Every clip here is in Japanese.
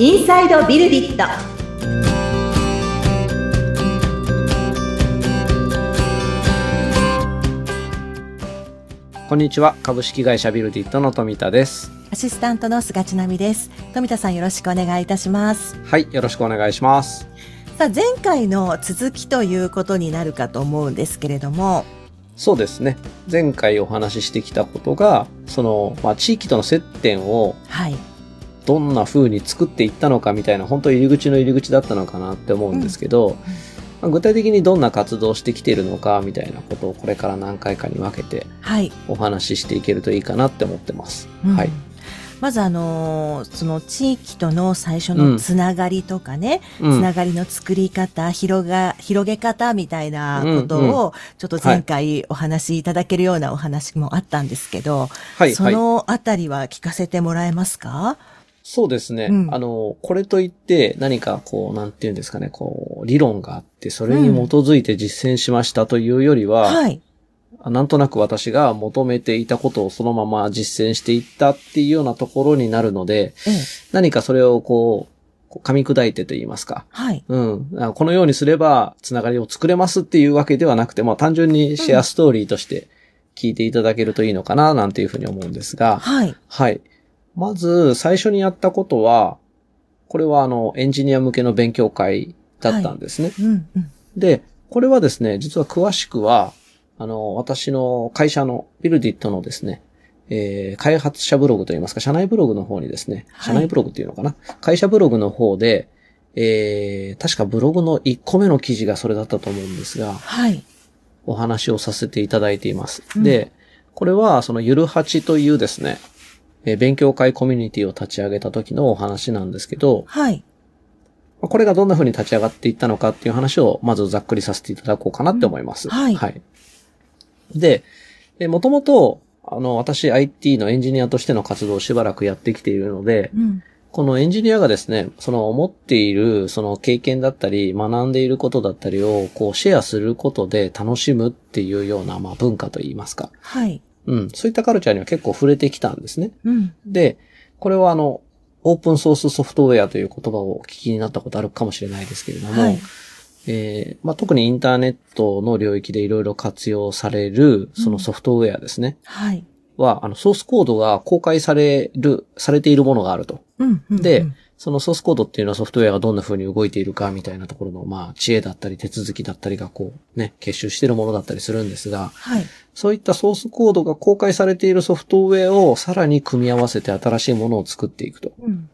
インサイドビルディットこんにちは株式会社ビルディットの富田ですアシスタントの菅千奈美です。富田さんよろしくお願いいたします。はいよろしくお願いしますさあ、前回の続きということになるかと思うんですけれども、そうですね前回お話ししてきたことがその、まあ、地域との接点をはい。どんな風に作っていったのかみたいな本当入り口の入り口だったのかなって思うんですけど、まあ具体的にどんな活動をしてきているのかみたいなことをこれから何回かに分けてはい。お話ししていけるといいかなって思ってます。うんはい。まずあのーその地域との最初のつながりとかね、うんつながりの作り方、広が、広げ方みたいなことうんを、ちょっと前回お話しいただけるようなお話もあったんですけど、そはいはい。のあたりは聞かせてもらえますか？そうですね。うんあの、これといって何かこう、なんていうんですかね、こう、理論があって、それに基づいて実践しましたというよりは、はい。なんとなく私が求めていたことをそのまま実践していったっていうようなところになるので、ええ。何かそれをこう、噛み砕いてと言いますか。はい。うん。あこのようにすれば、つながりを作れますっていうわけではなくて、まあ単純にシェアストーリーとして聞いていただけるといいのかな、なんていうふうに思うんですが、はい。はい。まず、最初にやったことは、これはあの、エンジニア向けの勉強会だったんですね。うん、うん。で、これはですね、実は詳しくは、あの、私の会社のビルディットのですね、えー開発者ブログといいますか、社内ブログの方にですね、はい社内ブログっていうのかな、会社ブログの方で、えー確かブログの1個目の記事がそれだったと思うんですが、はい。お話をさせていただいています。うんで、これはそのゆるはちというですね、えー勉強会コミュニティを立ち上げた時のお話なんですけど、はい。まあこれがどんな風に立ち上がっていったのかっていう話をまずざっくりさせていただこうかなって思います。うんはいはい。で、もともと、あの、私 IT のエンジニアとしての活動をしばらくやってきているので、うん。このエンジニアがですね、その持っているその経験だったり、学んでいることだったりをこうシェアすることで楽しむっていうようなまあ文化といいますか。はい。うん。そういったカルチャーには結構触れてきたんですね。うん。で、これはあの、オープンソースソフトウェアという言葉をお聞きになったことあるかもしれないですけれども、はい。えーまあ、特にインターネットの領域でいろいろ活用される、そのソフトウェアですね。はい。は、あの、ソースコードが公開される、されているものがあると。うん。うんでうんそのソースコードっていうのはソフトウェアがどんな風に動いているかみたいなところの、まあ、知恵だったり手続きだったりがこう、ね、結集しているものだったりするんですが、はい。そういったソースコードが公開されているソフトウェアをさらに組み合わせて新しいものを作っていくと。うん。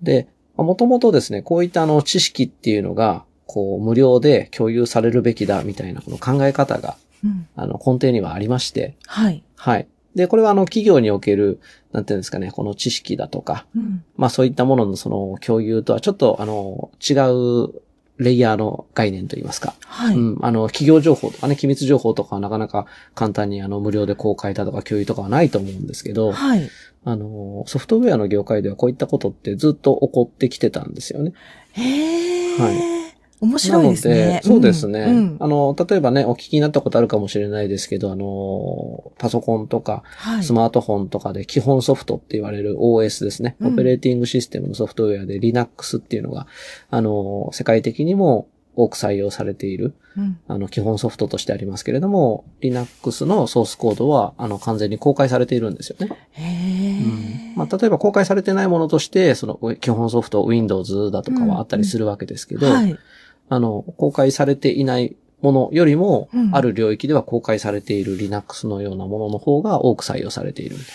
で、もともとですね、こういったあの知識っていうのが、こう、無料で共有されるべきだみたいなこの考え方が、うん。あの、根底にはありまして、はい。はい。で、これはあの、企業における、なんていうんですかね、この知識だとか、うん。まあそういったもののその共有とはちょっとあの、違うレイヤーの概念といいますか。はい。うん。あの、企業情報とかね、機密情報とかはなかなか簡単にあの、無料で公開だとか共有とかはないと思うんですけど、はい。あの、ソフトウェアの業界ではこういったことってずっと起こってきてたんですよね。へえ。は面白いですね。そうですね、うん。あの、例えばね、お聞きになったことあるかもしれないですけど、あの、パソコンとか、はい。スマートフォンとかで基本ソフトって言われる OS ですね。うんオペレーティングシステムのソフトウェアで Linux っていうのが、あの、世界的にも多く採用されている、うん。あの、基本ソフトとしてありますけれども、Linux のソースコードは、あの、完全に公開されているんですよね。へえ。まあ、例えば公開されてないものとして、その基本ソフト Windows だとかはあったりするわけですけど、はい。あの、公開されていないものよりも、うんある領域では公開されている Linux のようなものの方が多く採用されているみたい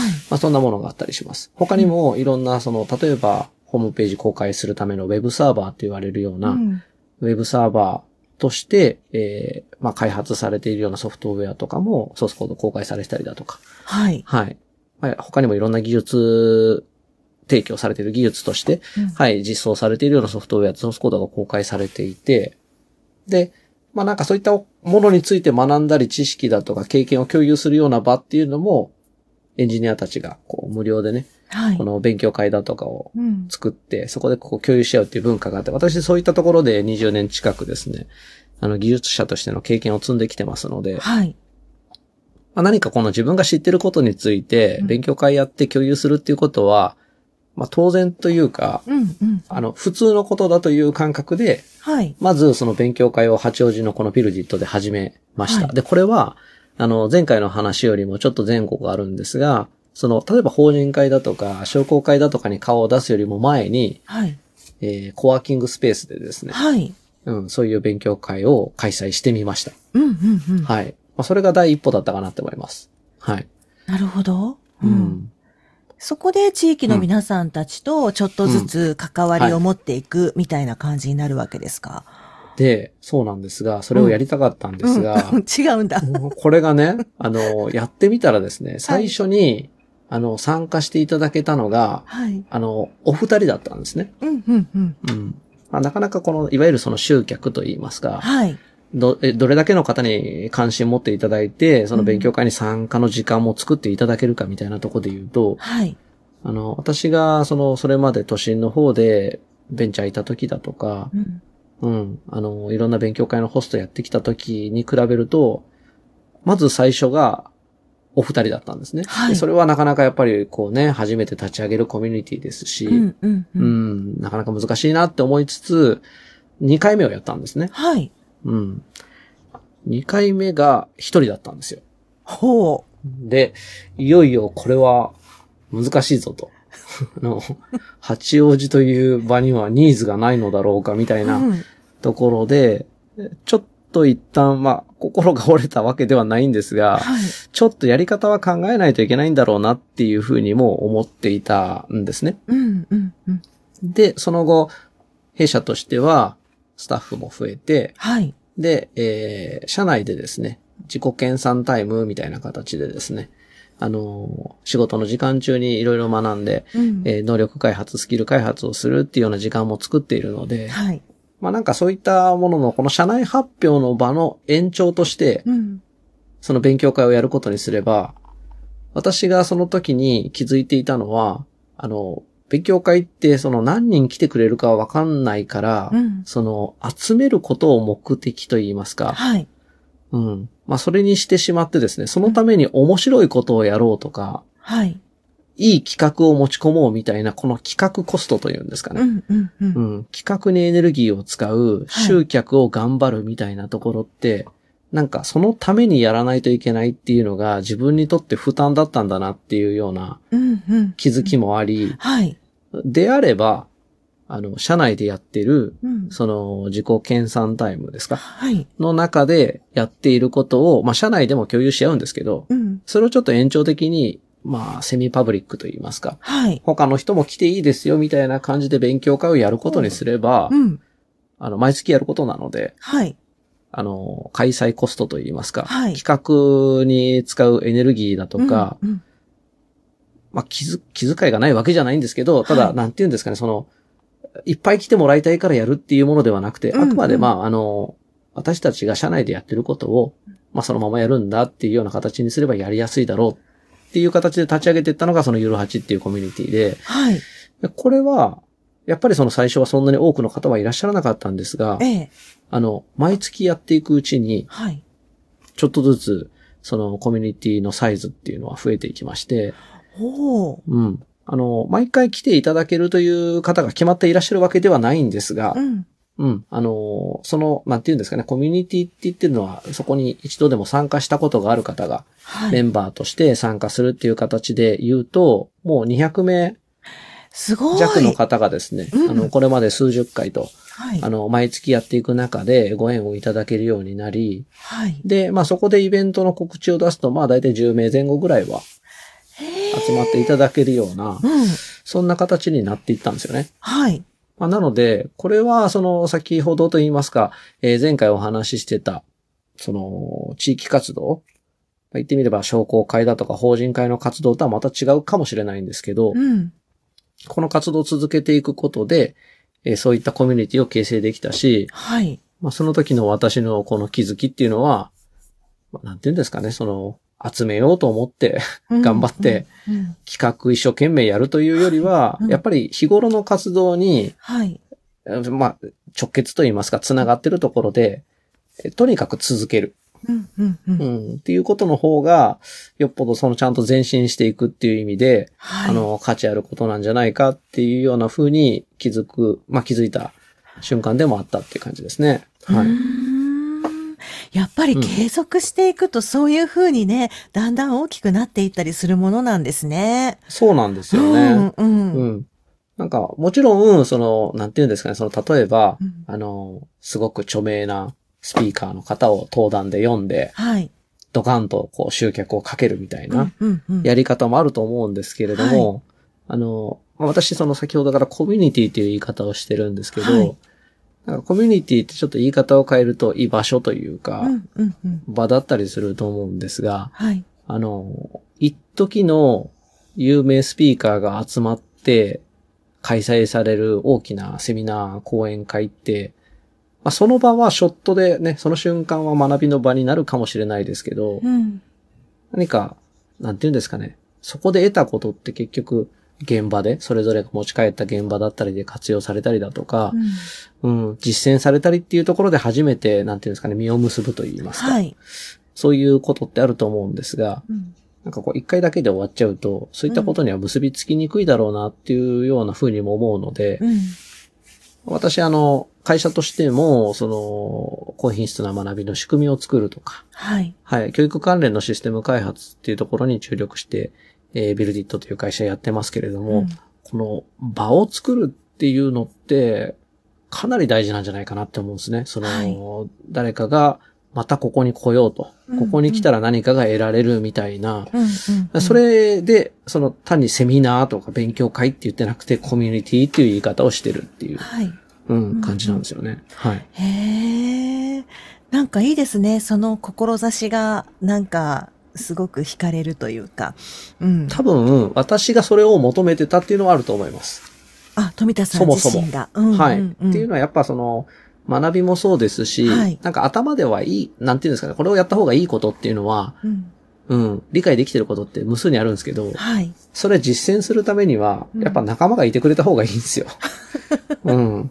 な。はい。まあ、そんなものがあったりします。他にもいろんな、その、例えば、ホームページ公開するためのウェブサーバーって言われるような、うんウェブサーバーとして、えーまあ、開発されているようなソフトウェアとかも、ソースコード公開されてたりだとか。はい。はい。まあ他にもいろんな技術、提供されている技術として、うんはい、実装されているようなソフトウェア、ソースコードが公開されていて、で、まあなんかそういったものについて学んだり知識だとか経験を共有するような場っていうのも、エンジニアたちがこう無料でね、はいこ。の勉強会だとかをうん。作って、そこでこう共有し合うっていう文化があって、私そういったところで20年近くですね、あの技術者としての経験を積んできてますので、はい。まあ、何かこの自分が知ってることについてうん勉強会やって共有するっていうことは、まあ当然というか、うんうん。あの、普通のことだという感覚で、はい。まずその勉強会を八王子のこのビルディットで始めました。はいで、これは、あの、前回の話よりもちょっと前後があるんですが、その、例えば法人会だとか、商工会だとかに顔を出すよりも前に、はい。えーコワーキングスペースでですね、はい。うん、そういう勉強会を開催してみました。うんうんうん。はい。まあ、それが第一歩だったかなって思います。はい。なるほど。う。ん。そこで地域の皆さんたちとちょっとずつ関わりを持っていくみたいな感じになるわけですか？で、そうなんですが、それをやりたかったんですが、うん違うんだ。これがね、あの、やってみたらですね、最初に、あの、参加していただけたのが、はい。あの、お二人だったんですね。うんうんうん。うん。まあ、なかなかこの、いわゆるその集客といいますか、はい。ど、えどれだけの方に関心持っていただいて、その勉強会に参加の時間も作っていただけるかみたいなところで言うと、はい。あの、私が、その、それまで都心の方でベンチャーいた時だとか、うん。うん、あの、いろんな勉強会のホストやってきた時に比べると、まず最初が、お二人だったんですね。はいでそれはなかなかやっぱりこうね、初めて立ち上げるコミュニティですし、うんうんう。うんん、なかなか難しいなって思いつつ、2回目をやったんですね。はい。うん。2回目が1人だったんですよ。ほで、いよいよこれは難しいぞと。あの、八王子という場にはニーズがないのだろうかみたう。いなうんところで、ちょっと一旦、まあ、心が折れたわけではないんですが、はい。ちょっとやり方は考えないといけないんだろうなっていうふうにも思っていたんですね。うんうんうん。で、その後、弊社としては、スタッフも増えて、はい。で、えー、社内でですね、自己研鑽タイムみたいな形でですね、あのー仕事の時間中にいろいろ学んで、うん。えー能力開発、スキル開発をするっていうような時間も作っているので、はい。まあなんかそういったもののこの社内発表の場の延長として、うん。その勉強会をやることにすれば、私がその時に気づいていたのは、あの、勉強会ってその何人来てくれるかはわかんないから、うん。その集めることを目的と言いますか、はい。うん。まあそれにしてしまってですね、そのために面白いことをやろうとか、はい。いい企画を持ち込もうみたいな、この企画コストというんですかね。うんうんうん。うん。企画にエネルギーを使う、集客を頑張るみたいなところって、なんかそのためにやらないといけないっていうのが自分にとって負担だったんだなっていうようなうんうん。気づきもあり、はい。であれば、あの、社内でやってる、うん。その自己研鑽タイムですか？はい。の中でやっていることを、まあ社内でも共有し合うんですけど、うん。それをちょっと延長的に、まあセミパブリックと言いますか、はい。他の人も来ていいですよみたいな感じで勉強会をやることにすれば、うん。あの、毎月やることなので、はい。あの、開催コストといいますか、はい。企画に使うエネルギーだとか、うんうん。まあ、気づ、気遣いがないわけじゃないんですけど、ただ、はいなんて言うんですかね、その、いっぱい来てもらいたいからやるっていうものではなくて、あくまで、まあ、あの、私たちが社内でやってることを、まあ、そのままやるんだっていうような形にすればやりやすいだろうっていう形で立ち上げていったのが、そのゆるはちっていうコミュニティで、はい。でこれは、やっぱりその最初はそんなに多くの方はいらっしゃらなかったんですが、ええ。あの、毎月やっていくうちに、はい。ちょっとずつ、そのコミュニティのサイズっていうのは増えていきまして、おー。うん。あの、毎回来ていただけるという方が決まっていらっしゃるわけではないんですがう、ん。うん。あの、その、なんていうんですかね、コミュニティって言ってるのは、そこに一度でも参加したことがある方が、はい。メンバーとして参加するっていう形で言うと、もう200名すごい。弱の方がですね、うんあの、これまで数十回と、はい。あの、毎月やっていく中でご縁をいただけるようになり、はい。で、まあそこでイベントの告知を出すと、まあ大体10名前後ぐらいは集まっていただけるような、うん。そんな形になっていったんですよね。はい。まあ、なので、これは、その、先ほどと言いますか、えー前回お話ししてた、その、地域活動、まあ言ってみれば商工会だとか法人会の活動とはまた違うかもしれないんですけど、うん。この活動を続けていくことで、えーそういったコミュニティを形成できたし、はい。まあ、その時の私のこの気づきっていうのは、まあ、なんて言うんですかね、その、集めようと思ってうん頑張って、うん。企画一生懸命やるというよりはうん、やっぱり日頃の活動に、はい。えまあ、直結と言いますか、繋がってるところで、えとにかく続ける。うん、うん、う。うんん。っていうことの方が、よっぽどそのちゃんと前進していくっていう意味で、はい。あの、価値あることなんじゃないかっていうような風に気づく、まあ気づいた瞬間でもあったっていう感じですね。はい。んやっぱり継続していくとそういう風にね、だんだん大きくなっていったりするものなんですね。そうなんですようね。ん、うん。う。ん。なんか、もちろん、その、なんていうんですかね、その、例えば、うんあの、すごく著名なスピーカーの方を登壇で読んで、はい。ドカンとこう集客をかけるみたいな。やり方もあると思うんですけれども、あの、まあ私その先ほどからコミュニティという言い方をしてるんですけど、はいコミュニティってちょっと言い方を変えると居場所というか、うん、うん、うん。場だったりすると思うんですが、はい。あの、一時の有名スピーカーが集まって開催される大きなセミナー、講演会って、まあ、その場はショットでね、その瞬間は学びの場になるかもしれないですけど、うん。何か、なんて言うんですかね。そこで得たことって結局、現場で、それぞれが持ち帰った現場だったりで活用されたりだとかう、んうん、実践されたりっていうところで初めて、なんていうんですかね、実を結ぶと言いますか。はい。そういうことってあると思うんですが、うんなんかこう一回だけで終わっちゃうと、そういったことには結びつきにくいだろうなっていうような風にも思うので、うん。私あの、会社としても、その、高品質な学びの仕組みを作るとか、はい。はい、教育関連のシステム開発っていうところに注力して、えービルディットという会社やってますけれども、うんこの場を作るっていうのって、かなり大事なんじゃないかなって思うんですね。その、はい誰かがまたここに来ようと、うんここに来たら何かが得られるみたいな、うんうん。そ、れで、その単にセミナーとか勉強会って言ってなくて、コミュニティっていう言い方をしてるっていう、はい。うん、感じなんですよね。はい。へえ。なんかいいですね。その志が、なんか、すごく惹かれるというか。うん。多分、私がそれを求めてたっていうのはあると思います。あ、富田さんそもそも自身が。うんうんうんはい。っていうのはやっぱその、学びもそうですし、はいなんか頭ではいい、なんていうんですかね、これをやった方がいいことっていうのは、うん。うん、理解できてることって無数にあるんですけど、はい。それ実践するためには、うんやっぱ仲間がいてくれた方がいいんですよ。うん。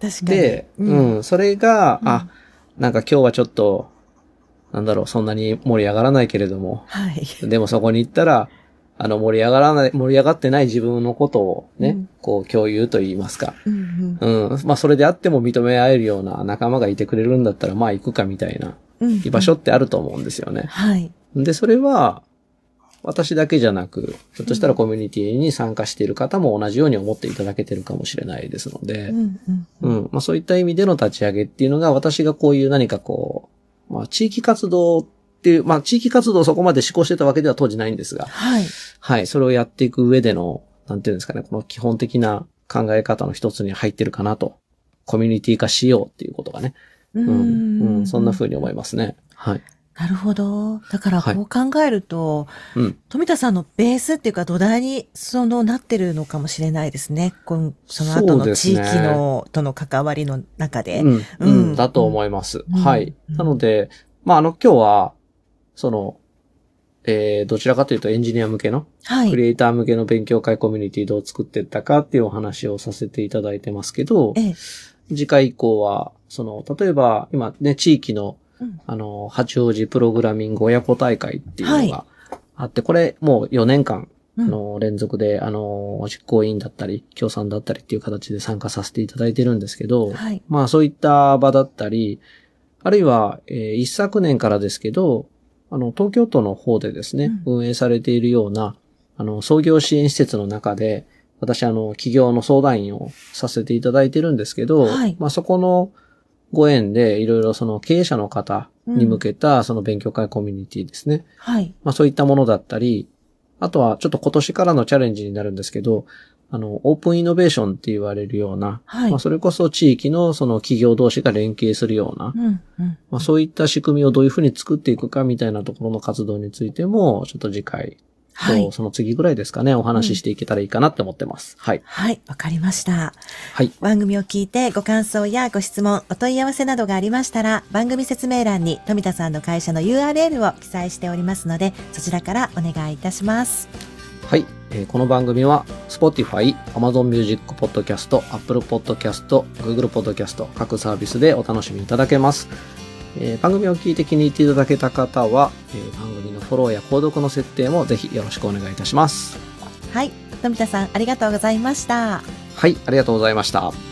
確かに。で、うん、それが、うんあ、なんか今日はちょっと、なんだろう、そんなに盛り上がらないけれども、はい。でもそこに行ったら、あの、盛り上がらない、盛り上がってない自分のことをね、うんこう共有と言いますか。うんうんうん。まあ、それであっても認め合えるような仲間がいてくれるんだったら、まあ行くかみたいなうん。居場所ってあると思うんですよね。はい。で、それは、私だけじゃなく、ひょっとしたらコミュニティに参加している方も同じように思っていただけてるかもしれないですので、うんうんううん。ん。まあそういった意味での立ち上げっていうのが、私がこういう何かこう、まあ地域活動っていう、まあ地域活動をそこまで施行してたわけでは当時ないんですが、はい。はい。それをやっていく上での、なんていうんですかね、この基本的な考え方の一つに入ってるかなと。コミュニティ化しようっていうことがね。ううん。うん。そんな風に思いますね。はい。なるほど。だからはいこう考えると、うん。富田さんのベースっていうか土台にそのなってるのかもしれないですね。このその後そうのですね地域のとの関わりの中で。うん。ううんん。だと思います。うんはい。うんなので、まあ、あの、今日は、その、えー、どちらかというとエンジニア向けの、はい。クリエイター向けの勉強会コミュニティどう作っていったかっていうお話をさせていただいてますけど、ええ。次回以降は、その、例えば、今ね、地域のうんあの、八王子プログラミング親子大会っていうのがあって、これもう4年間、うん。あの、連続で、あの、実行委員だったり、協賛だったりっていう形で参加させていただいてるんですけど、はい。まあそういった場だったり、あるいは、えー一昨年からですけど、あの、東京都の方でですね、運営されているような、あの、創業支援施設の中で、私、あの、企業の相談員をさせていただいてるんですけど、はい。まあそこのご縁で、いろいろその経営者の方に向けた、その勉強会コミュニティですね。はい。まあそういったものだったり、あとはちょっと今年からのチャレンジになるんですけど、あの、オープンイノベーションって言われるような、はいまあそれこそ地域のその企業同士が連携するような、うん。うん。まあそういった仕組みをどういうふうに作っていくかみたいなところの活動についても、ちょっと次回と、はい。その次ぐらいですかね、お話ししていけたらいいかなって思ってます。はい。はい。わかりました。はい。番組を聞いてご感想やご質問、お問い合わせなどがありましたら、番組説明欄に富田さんの会社の URL を記載しておりますので、そちらからお願いいたします。はい。えーこの番組は、Spotify、Amazon Music Podcast、Apple Podcast、Google Podcast 各サービスでお楽しみいただけます。えー番組を聞いて気に入っていただけた方は、えー番組のフォローや購読の設定もぜひよろしくお願いいたします。はい。富田さん、ありがとうございました。はい、ありがとうございました。